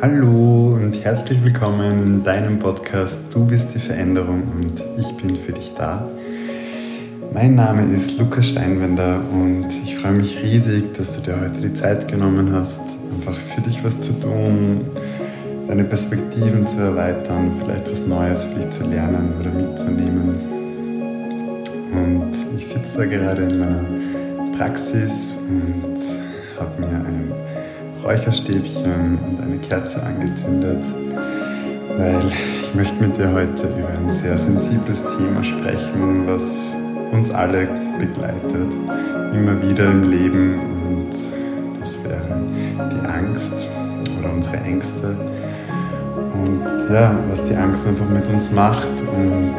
Hallo und herzlich willkommen in deinem Podcast Du bist die Veränderung und ich bin für dich da. Mein Name ist Lukas Steinwender und ich freue mich riesig, dass du dir heute die Zeit genommen hast, einfach für dich was zu tun, deine Perspektiven zu erweitern, vielleicht was Neues für dich zu lernen oder mitzunehmen. Und ich sitze da gerade in meiner Praxis und habe mir ein Räucherstäbchen und eine Kerze angezündet, weil ich möchte mit dir heute über ein sehr sensibles Thema sprechen, was uns alle begleitet, immer wieder im Leben. Und das wäre die Angst oder unsere Ängste. Und ja, was die Angst einfach mit uns macht und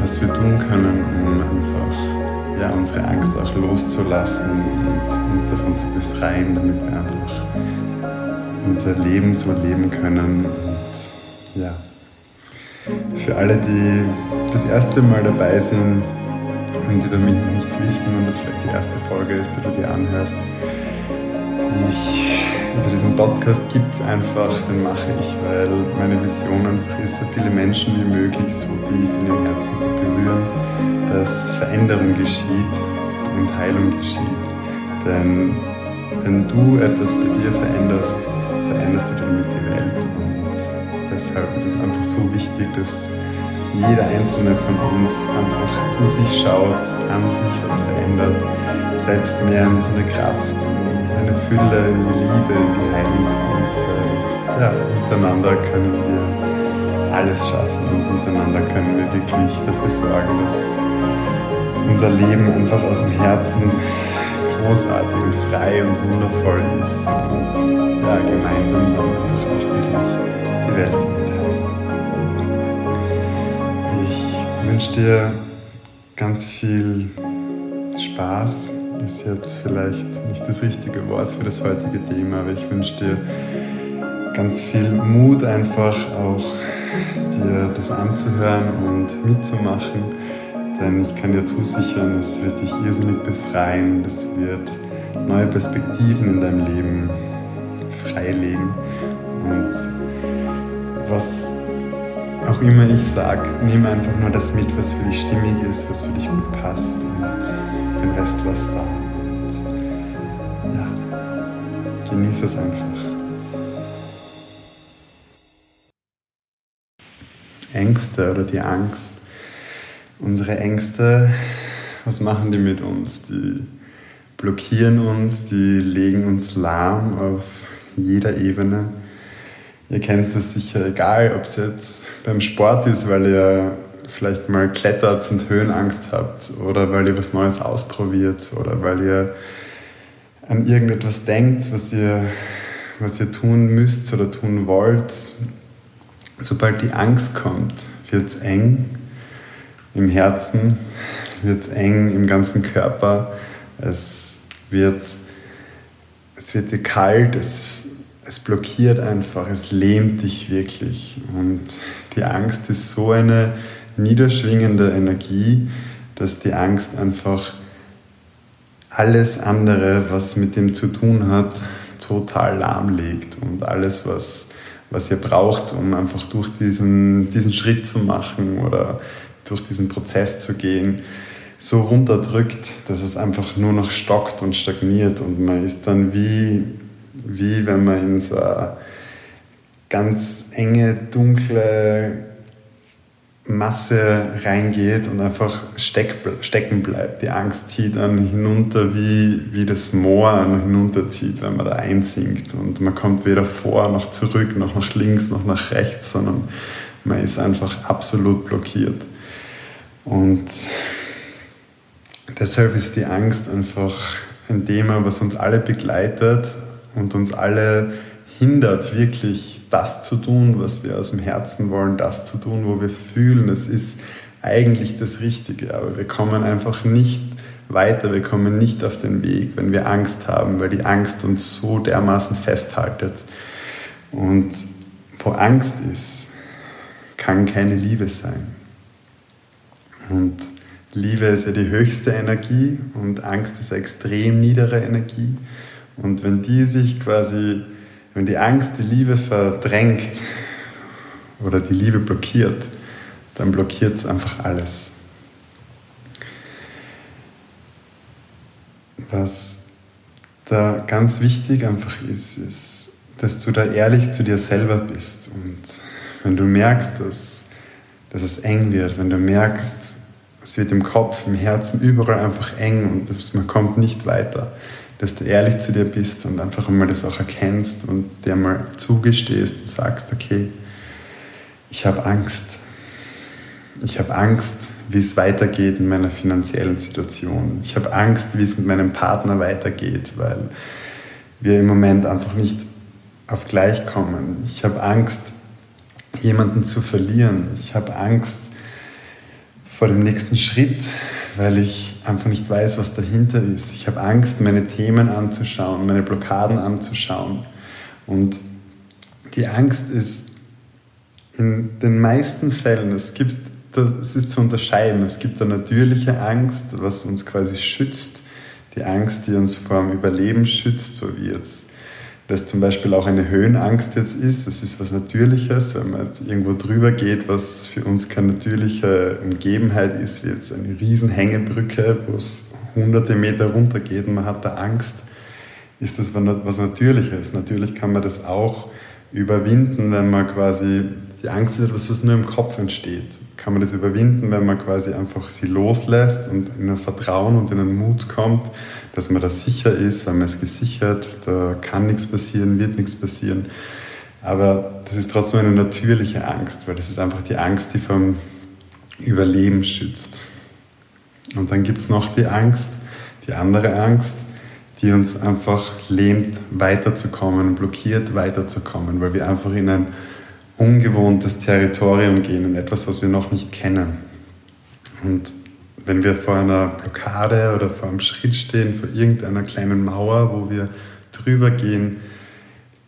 was wir tun können, um einfach ja, unsere Angst auch loszulassen und uns davon zu befreien, damit wir einfach unser Leben so leben können. Und ja, für alle, die das erste Mal dabei sind und über mich noch nichts wissen und das vielleicht die erste Folge ist, die du dir anhörst, ich also diesen Podcast gibt es einfach, den mache ich, weil meine Vision einfach ist, so viele Menschen wie möglich so tief in den Herzen zu berühren, dass Veränderung geschieht und Heilung geschieht. Denn wenn du etwas bei dir veränderst, veränderst du damit die Welt. Und deshalb ist es einfach so wichtig, dass jeder einzelne von uns einfach zu sich schaut, an sich was verändert, selbst mehr in seine Kraft, Fülle, in die Liebe, in die Heilung kommt. Weil ja, miteinander können wir alles schaffen und miteinander können wir wirklich dafür sorgen, dass unser Leben einfach aus dem Herzen großartig und frei und wundervoll ist und ja, gemeinsam dann einfach auch wirklich die Welt mitteilen. Ich wünsche dir ganz viel Spaß ist jetzt vielleicht nicht das richtige Wort für das heutige Thema, aber ich wünsche dir ganz viel Mut einfach auch dir das anzuhören und mitzumachen, denn ich kann dir zusichern, es wird dich irrsinnig befreien, es wird neue Perspektiven in deinem Leben freilegen. Und was auch immer ich sage, nimm einfach nur das mit, was für dich stimmig ist, was für dich gut passt. Und den Rest lass da. Und ja, genieße es einfach. Ängste oder die Angst. Unsere Ängste, was machen die mit uns? Die blockieren uns, die legen uns lahm auf jeder Ebene Ihr kennt es sicher, egal ob es jetzt beim Sport ist, weil ihr vielleicht mal klettert und Höhenangst habt oder weil ihr was Neues ausprobiert oder weil ihr an irgendetwas denkt, was ihr, was ihr tun müsst oder tun wollt. Sobald die Angst kommt, wird es eng im Herzen, wird es eng im ganzen Körper, es wird, es wird dir kalt, es es blockiert einfach, es lähmt dich wirklich. Und die Angst ist so eine niederschwingende Energie, dass die Angst einfach alles andere, was mit dem zu tun hat, total lahmlegt. Und alles, was, was ihr braucht, um einfach durch diesen, diesen Schritt zu machen oder durch diesen Prozess zu gehen, so runterdrückt, dass es einfach nur noch stockt und stagniert und man ist dann wie wie wenn man in so eine ganz enge, dunkle Masse reingeht und einfach steck, stecken bleibt. Die Angst zieht dann hinunter, wie, wie das Moor hinunterzieht, wenn man da einsinkt. Und man kommt weder vor noch zurück, noch nach links, noch nach rechts, sondern man ist einfach absolut blockiert. Und deshalb ist die Angst einfach ein Thema, was uns alle begleitet, und uns alle hindert, wirklich das zu tun, was wir aus dem Herzen wollen, das zu tun, wo wir fühlen, es ist eigentlich das Richtige, aber wir kommen einfach nicht weiter, wir kommen nicht auf den Weg, wenn wir Angst haben, weil die Angst uns so dermaßen festhaltet. Und wo Angst ist, kann keine Liebe sein. Und Liebe ist ja die höchste Energie und Angst ist eine extrem niedere Energie. Und wenn die sich quasi, Wenn die Angst die Liebe verdrängt oder die Liebe blockiert, dann blockiert es einfach alles. Was da ganz wichtig einfach ist, ist, dass du da ehrlich zu dir selber bist. Und wenn du merkst, dass, dass es eng wird, wenn du merkst, es wird im Kopf, im Herzen überall einfach eng und man kommt nicht weiter, dass du ehrlich zu dir bist und einfach einmal das auch erkennst und dir mal zugestehst und sagst, okay, ich habe Angst. Ich habe Angst, wie es weitergeht in meiner finanziellen Situation. Ich habe Angst, wie es mit meinem Partner weitergeht, weil wir im Moment einfach nicht auf gleich kommen. Ich habe Angst, jemanden zu verlieren. Ich habe Angst vor dem nächsten Schritt, weil ich einfach nicht weiß, was dahinter ist. Ich habe Angst, meine Themen anzuschauen, meine Blockaden anzuschauen. Und die Angst ist in den meisten Fällen, es gibt, es ist zu unterscheiden, es gibt eine natürliche Angst, was uns quasi schützt, die Angst, die uns vor dem Überleben schützt, so wie jetzt das zum Beispiel auch eine Höhenangst jetzt ist. Das ist was Natürliches, wenn man jetzt irgendwo drüber geht, was für uns keine natürliche Umgebenheit ist, wie jetzt eine riesen Hängebrücke, wo es hunderte Meter runter geht und man hat da Angst, ist das was Natürliches. Natürlich kann man das auch überwinden, wenn man quasi die Angst ist etwas, was nur im Kopf entsteht. Kann man das überwinden, wenn man quasi einfach sie loslässt und in ein Vertrauen und in einen Mut kommt, dass man da sicher ist, weil man ist gesichert, da kann nichts passieren, wird nichts passieren. Aber das ist trotzdem eine natürliche Angst, weil das ist einfach die Angst, die vom Überleben schützt. Und dann gibt es noch die Angst, die andere Angst, die uns einfach lähmt, weiterzukommen, blockiert, weiterzukommen, weil wir einfach in ein ungewohntes Territorium gehen, in etwas, was wir noch nicht kennen. Und wenn wir vor einer Blockade oder vor einem Schritt stehen, vor irgendeiner kleinen Mauer, wo wir drüber gehen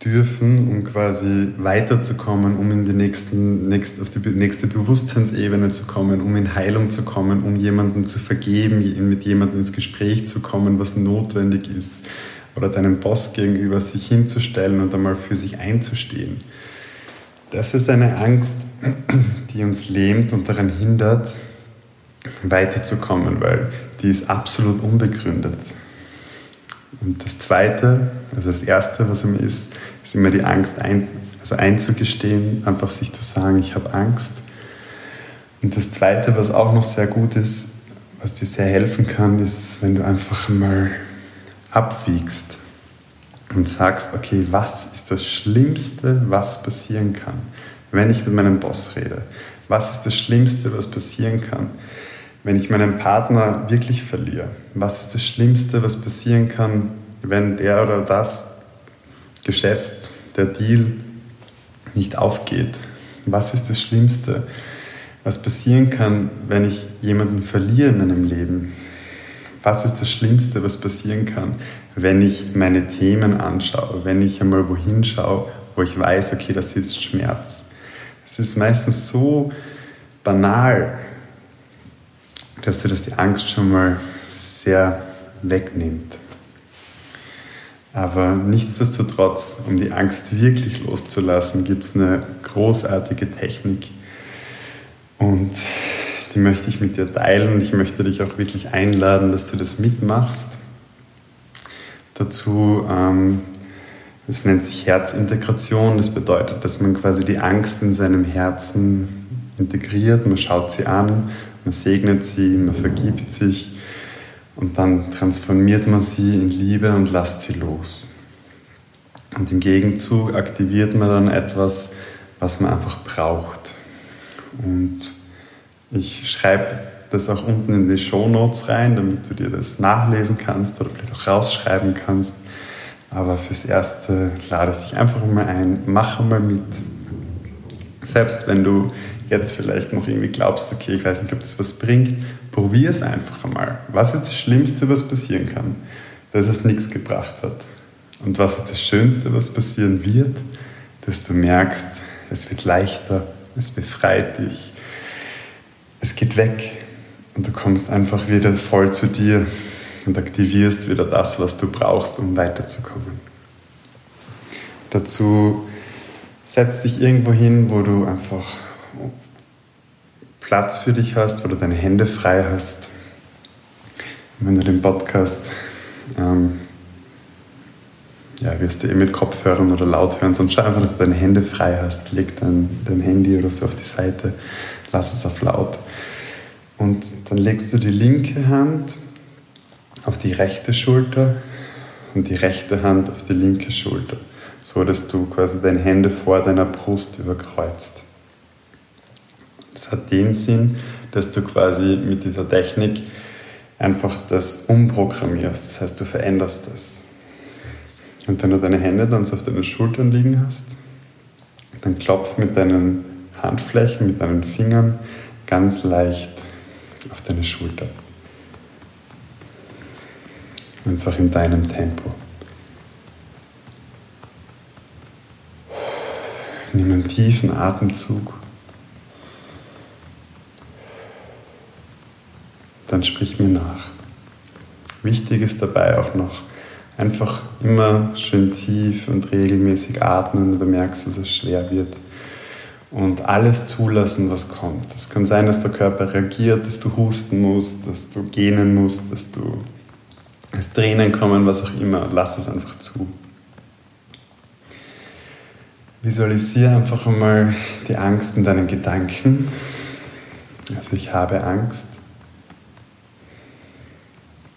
dürfen, um quasi weiterzukommen, um in die nächsten, nächst, auf die nächste Bewusstseinsebene zu kommen, um in Heilung zu kommen, um jemanden zu vergeben, mit jemandem ins Gespräch zu kommen, was notwendig ist, oder deinem Boss gegenüber sich hinzustellen und einmal für sich einzustehen. Das ist eine Angst, die uns lähmt und daran hindert, weiterzukommen, weil die ist absolut unbegründet. Und das Zweite, also das Erste, was immer ist, ist immer die Angst ein, also einzugestehen, einfach sich zu sagen, ich habe Angst. Und das Zweite, was auch noch sehr gut ist, was dir sehr helfen kann, ist, wenn du einfach mal abwiegst und sagst, okay, was ist das Schlimmste, was passieren kann, wenn ich mit meinem Boss rede? Was ist das Schlimmste, was passieren kann, wenn ich meinen Partner wirklich verliere? Was ist das Schlimmste, was passieren kann, wenn der oder das Geschäft, der Deal nicht aufgeht? Was ist das Schlimmste, was passieren kann, wenn ich jemanden verliere in meinem Leben? Was ist das Schlimmste, was passieren kann, wenn ich meine Themen anschaue, wenn ich einmal wohin schaue, wo ich weiß, okay, das ist Schmerz. Es ist meistens so banal, dass dir das die Angst schon mal sehr wegnimmt. Aber nichtsdestotrotz, um die Angst wirklich loszulassen, gibt es eine großartige Technik. Und die möchte ich mit dir teilen ich möchte dich auch wirklich einladen, dass du das mitmachst dazu. Ähm, es nennt sich Herzintegration. Das bedeutet, dass man quasi die Angst in seinem Herzen integriert. Man schaut sie an, man segnet sie, man vergibt sich und dann transformiert man sie in Liebe und lässt sie los. Und im Gegenzug aktiviert man dann etwas, was man einfach braucht. Und ich schreibe das auch unten in die Show Notes rein, damit du dir das nachlesen kannst oder vielleicht auch rausschreiben kannst. Aber fürs Erste lade ich dich einfach mal ein, mach mal mit. Selbst wenn du jetzt vielleicht noch irgendwie glaubst, okay, ich weiß nicht, ob das was bringt, probier es einfach einmal. Was ist das Schlimmste, was passieren kann? Dass es nichts gebracht hat. Und was ist das Schönste, was passieren wird? Dass du merkst, es wird leichter, es befreit dich, es geht weg und du kommst einfach wieder voll zu dir und aktivierst wieder das, was du brauchst, um weiterzukommen. Dazu setz dich irgendwo hin, wo du einfach Platz für dich hast, wo du deine Hände frei hast. wenn du den Podcast ähm, ja, wirst du eh mit Kopfhörern oder laut hören, sonst schau einfach, dass du deine Hände frei hast. Leg dein, dein Handy oder so auf die Seite, lass es auf laut. Und dann legst du die linke Hand auf die rechte Schulter und die rechte Hand auf die linke Schulter, so dass du quasi deine Hände vor deiner Brust überkreuzt. Das hat den Sinn, dass du quasi mit dieser Technik einfach das umprogrammierst. Das heißt, du veränderst das. Und wenn du deine Hände dann so auf deinen Schultern liegen hast, dann klopf mit deinen Handflächen, mit deinen Fingern ganz leicht auf deine Schulter. Einfach in deinem Tempo. Nimm einen tiefen Atemzug. Dann sprich mir nach. Wichtig ist dabei auch noch, einfach immer schön tief und regelmäßig atmen, wenn du merkst, dass es schwer wird. Und alles zulassen, was kommt. Es kann sein, dass der Körper reagiert, dass du husten musst, dass du gähnen musst, dass du es Tränen kommen, was auch immer. Lass es einfach zu. Visualisiere einfach einmal die Angst in deinen Gedanken. Also ich habe Angst.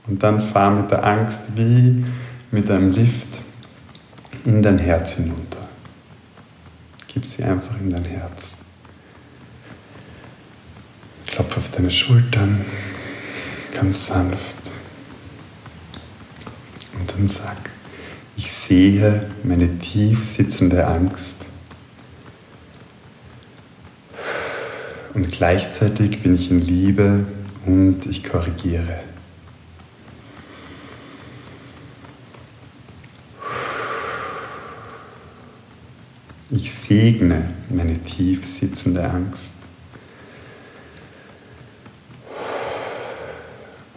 Und dann fahr mit der Angst wie mit einem Lift in dein Herz hinunter. Gib sie einfach in dein Herz. Klopf auf deine Schultern, ganz sanft. Und dann sag, ich sehe meine tief sitzende Angst. Und gleichzeitig bin ich in Liebe und ich korrigiere. Ich segne meine tief sitzende Angst.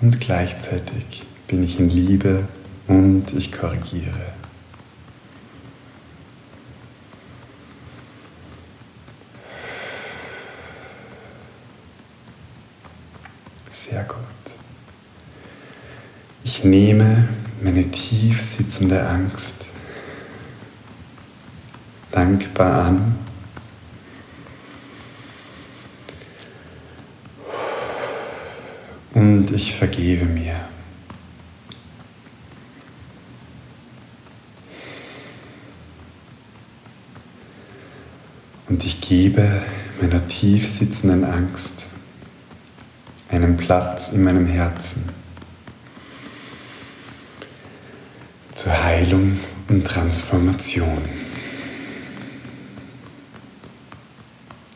Und gleichzeitig bin ich in Liebe und ich korrigiere. Sehr gut. Ich nehme meine tief sitzende Angst dankbar an. Und ich vergebe mir. Und ich gebe meiner tief sitzenden Angst einen Platz in meinem Herzen zur Heilung und Transformation.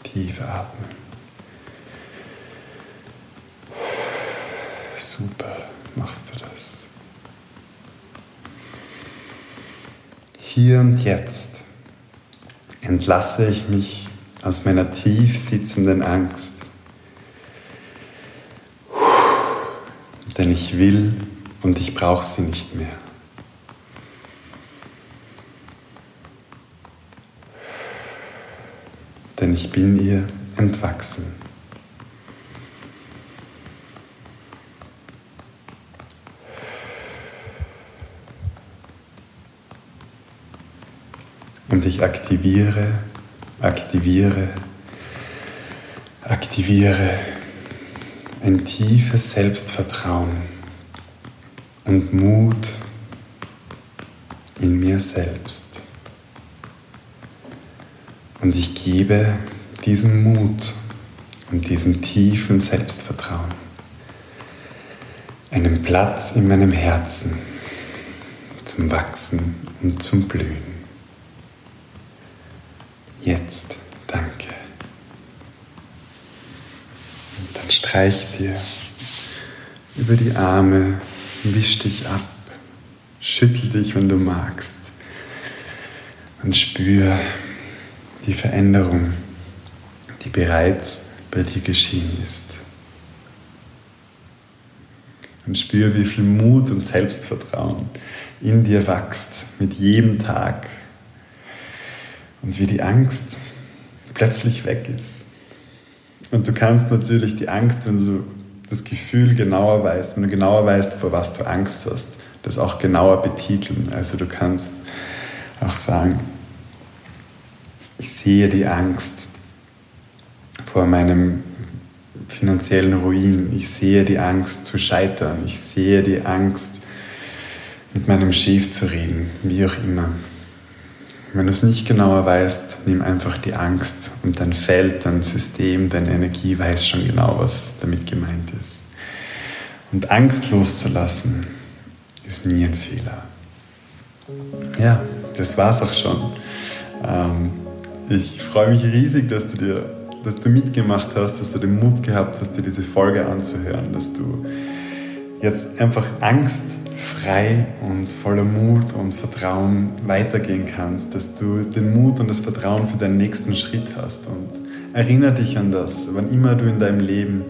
Tief atmen. Super, machst du das. Hier und jetzt entlasse ich mich aus meiner tief sitzenden Angst. Denn ich will und ich brauche sie nicht mehr. denn ich bin ihr entwachsen. Und ich aktiviere, aktiviere, aktiviere ein tiefes Selbstvertrauen und Mut in mir selbst. Und ich gebe diesem Mut und diesem tiefen Selbstvertrauen einen Platz in meinem Herzen zum Wachsen und zum Blühen. Jetzt danke. Und dann streich dir über die Arme, wisch dich ab, schüttel dich, wenn du magst und spür, die Veränderung, die bereits bei dir geschehen ist. Und spür, wie viel Mut und Selbstvertrauen in dir wächst mit jedem Tag, und wie die Angst plötzlich weg ist. Und du kannst natürlich die Angst, wenn du das Gefühl genauer weißt, wenn du genauer weißt, vor was du Angst hast, das auch genauer betiteln. Also du kannst auch sagen, ich sehe die Angst vor meinem finanziellen Ruin, ich sehe die Angst zu scheitern, ich sehe die Angst mit meinem Chef zu reden, wie auch immer. Wenn du es nicht genauer weißt, nimm einfach die Angst und dein Feld, dein System, deine Energie weiß schon genau, was damit gemeint ist. Und Angst loszulassen ist nie ein Fehler. Ja, das war's auch schon. Ähm, ich freue mich riesig, dass du dir, dass du mitgemacht hast, dass du den Mut gehabt hast, dir diese Folge anzuhören, dass du jetzt einfach angstfrei und voller Mut und Vertrauen weitergehen kannst, dass du den Mut und das Vertrauen für deinen nächsten Schritt hast. Und erinnere dich an das, wann immer du in deinem Leben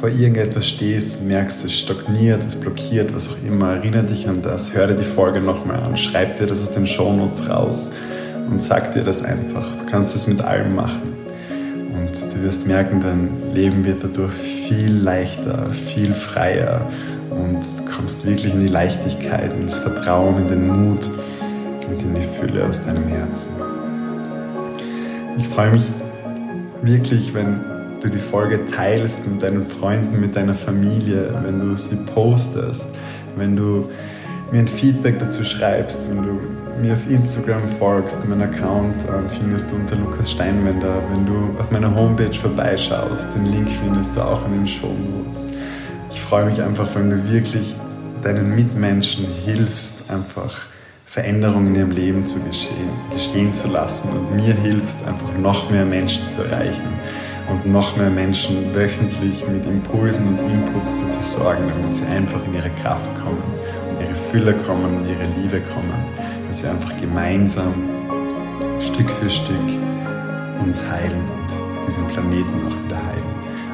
vor irgendetwas stehst und merkst, es stagniert, es blockiert, was auch immer, erinnere dich an das, hör dir die Folge nochmal an, schreib dir das aus den Shownotes raus und sag dir das einfach. Du kannst es mit allem machen. Und du wirst merken, dein Leben wird dadurch viel leichter, viel freier und du kommst wirklich in die Leichtigkeit, ins Vertrauen, in den Mut und in die Fülle aus deinem Herzen. Ich freue mich wirklich, wenn du die Folge teilst mit deinen Freunden, mit deiner Familie, wenn du sie postest, wenn du mir ein Feedback dazu schreibst, wenn du mir auf Instagram folgst, mein Account äh, findest du unter Lukas Steinwender. Wenn du auf meiner Homepage vorbeischaust, den Link findest du auch in den Show Notes. Ich freue mich einfach, wenn du wirklich deinen Mitmenschen hilfst, einfach Veränderungen in ihrem Leben zu geschehen, geschehen zu lassen und mir hilfst, einfach noch mehr Menschen zu erreichen und noch mehr Menschen wöchentlich mit Impulsen und Inputs zu versorgen, damit sie einfach in ihre Kraft kommen und ihre Fülle kommen und ihre Liebe kommen dass wir einfach gemeinsam Stück für Stück uns heilen und diesen Planeten auch wieder heilen.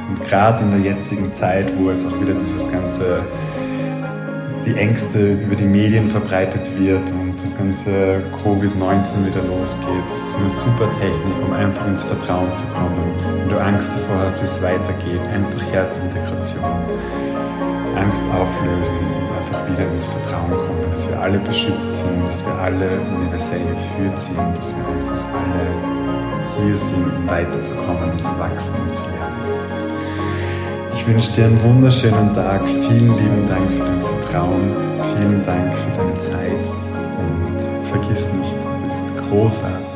Und gerade in der jetzigen Zeit, wo jetzt auch wieder dieses ganze, die Ängste über die Medien verbreitet wird und das ganze Covid-19 wieder losgeht, ist das eine super Technik, um einfach ins Vertrauen zu kommen. Wenn du Angst davor hast, wie es weitergeht, einfach Herzintegration. Angst auflösen und einfach wieder ins Vertrauen kommen, dass wir alle beschützt sind, dass wir alle universell geführt sind, dass wir einfach alle hier sind, um weiterzukommen und zu wachsen und zu lernen. Ich wünsche dir einen wunderschönen Tag. Vielen lieben Dank für dein Vertrauen. Vielen Dank für deine Zeit. Und vergiss nicht, du bist großartig.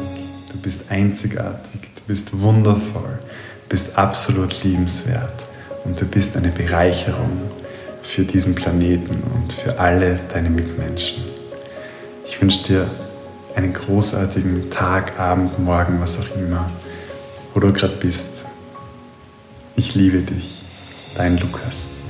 Du bist einzigartig. Du bist wundervoll. Du bist absolut liebenswert. Und du bist eine Bereicherung für diesen Planeten und für alle deine Mitmenschen. Ich wünsche dir einen großartigen Tag, Abend, Morgen, was auch immer, wo du gerade bist. Ich liebe dich, dein Lukas.